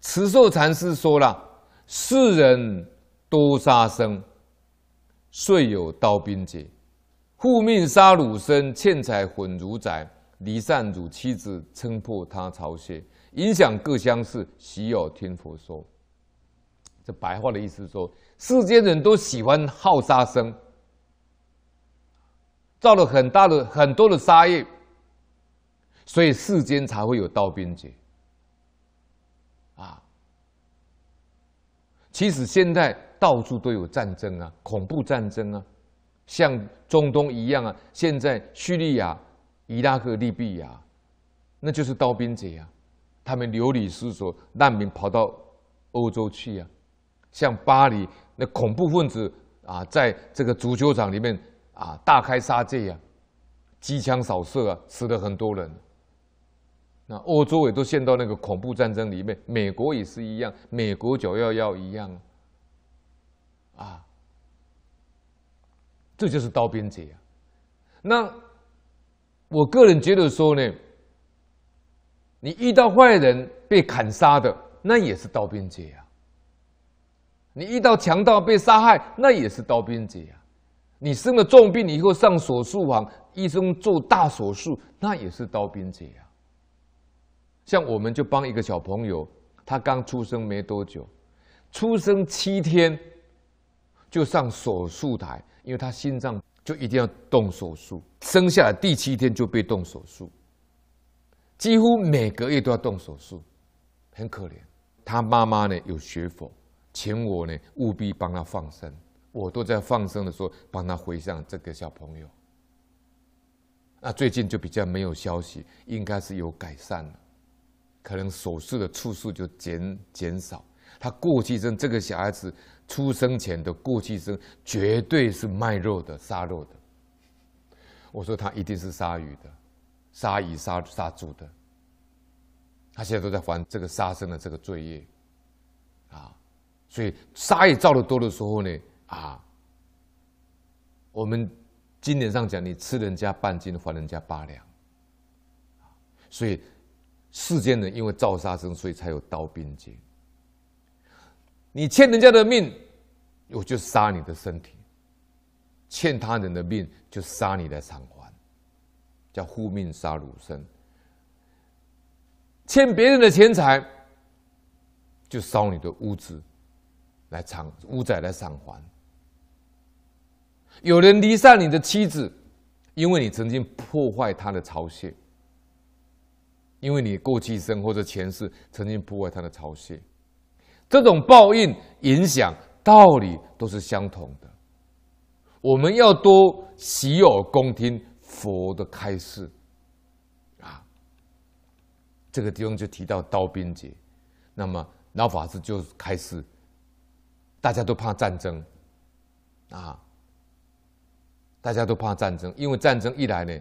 慈寿禅师说了：“世人多杀生，遂有刀兵劫。护命杀汝身，欠财混汝宅，离散汝妻子，称破他巢穴，影响各乡事，喜有听佛说。”这白话的意思说，世间人都喜欢好杀生，造了很大的很多的杀业，所以世间才会有刀兵劫。啊，其实现在到处都有战争啊，恐怖战争啊，像中东一样啊，现在叙利亚、伊拉克、利比亚，那就是刀兵劫啊，他们流离失所，难民跑到欧洲去啊。像巴黎那恐怖分子啊，在这个足球场里面啊，大开杀戒呀，机枪扫射啊，死了很多人。那欧洲也都陷到那个恐怖战争里面，美国也是一样，美国九幺幺一样啊，这就是刀兵劫啊。那我个人觉得说呢，你遇到坏人被砍杀的，那也是刀兵劫啊。你遇到强盗被杀害，那也是刀兵劫啊！你生了重病以后上手术房，医生做大手术，那也是刀兵劫啊！像我们就帮一个小朋友，他刚出生没多久，出生七天就上手术台，因为他心脏就一定要动手术，生下来第七天就被动手术，几乎每个月都要动手术，很可怜。他妈妈呢有学佛。请我呢，务必帮他放生。我都在放生的时候帮他回向这个小朋友。那最近就比较没有消息，应该是有改善了，可能手术的次数就减减少。他过去生这个小孩子出生前的过去生绝对是卖肉的、杀肉的。我说他一定是杀鱼的、杀鱼杀杀猪的。他现在都在还这个杀生的这个罪业。啊所以杀业造的多的时候呢，啊，我们经典上讲，你吃人家半斤，还人家八两。所以世间人因为造杀生，所以才有刀兵劫。你欠人家的命，我就杀你的身体；欠他人的命，就杀你来偿还，叫护命杀汝身。欠别人的钱财，就烧你的屋子。来偿屋债来偿还。有人离散你的妻子，因为你曾经破坏他的巢穴，因为你过去生或者前世曾经破坏他的巢穴，这种报应影响道理都是相同的。我们要多洗耳恭听佛的开示啊。这个地方就提到刀兵劫，那么老法师就开始。大家都怕战争，啊，大家都怕战争，因为战争一来呢，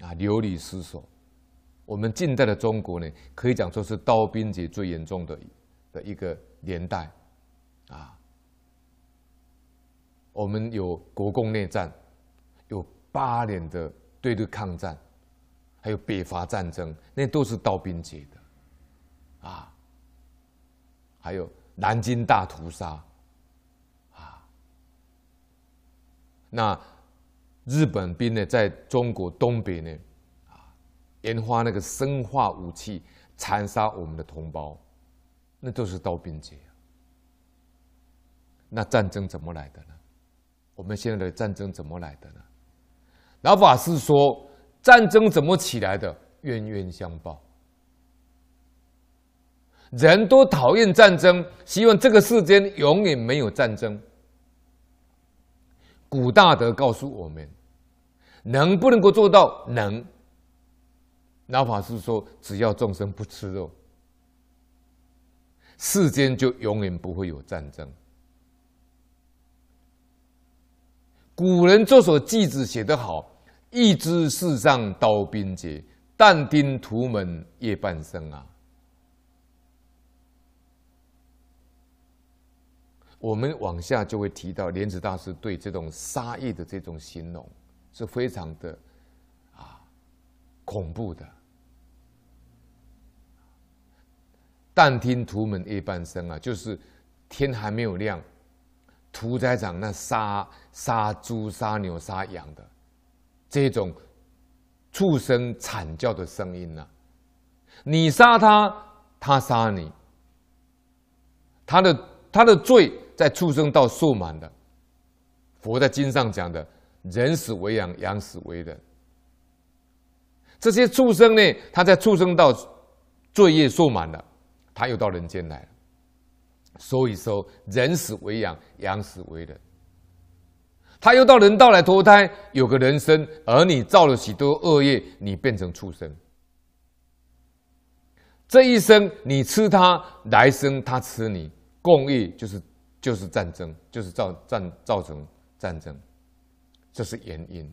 啊，流离失所。我们近代的中国呢，可以讲说是刀兵劫最严重的的一个年代，啊，我们有国共内战，有八年的对日抗战，还有北伐战争，那都是刀兵劫的，啊，还有南京大屠杀。啊那日本兵呢，在中国东北呢，研发那个生化武器，残杀我们的同胞，那都是刀兵劫。那战争怎么来的呢？我们现在的战争怎么来的呢？老法师说，战争怎么起来的？冤冤相报。人都讨厌战争，希望这个世间永远没有战争。古大德告诉我们，能不能够做到？能。老法师说，只要众生不吃肉，世间就永远不会有战争。古人这首偈子写得好：“一知世上刀兵劫，但丁屠门夜半生啊。”我们往下就会提到莲子大师对这种杀业的这种形容是非常的啊恐怖的。但听屠门夜半声啊，就是天还没有亮，屠宰场那杀杀猪、杀牛、杀羊的这种畜生惨叫的声音呐、啊，你杀他，他杀你，他的他的罪在畜生道受满的。佛在经上讲的，人死为羊，羊死为人。这些畜生呢，他在畜生道罪业受满了，他又到人间来了。所以说，人死为羊，羊死为人。他又到人道来投胎，有个人生，而你造了许多恶业，你变成畜生。这一生你吃他，来生他吃你，共业就是就是战争，就是造战造成战争，这是原因。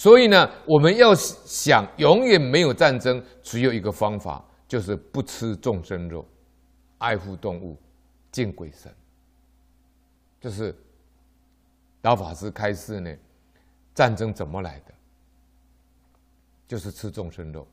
所以呢，我们要想永远没有战争，只有一个方法，就是不吃众生肉，爱护动物，敬鬼神。就是老法师开示呢，战争怎么来的？就是吃众生肉。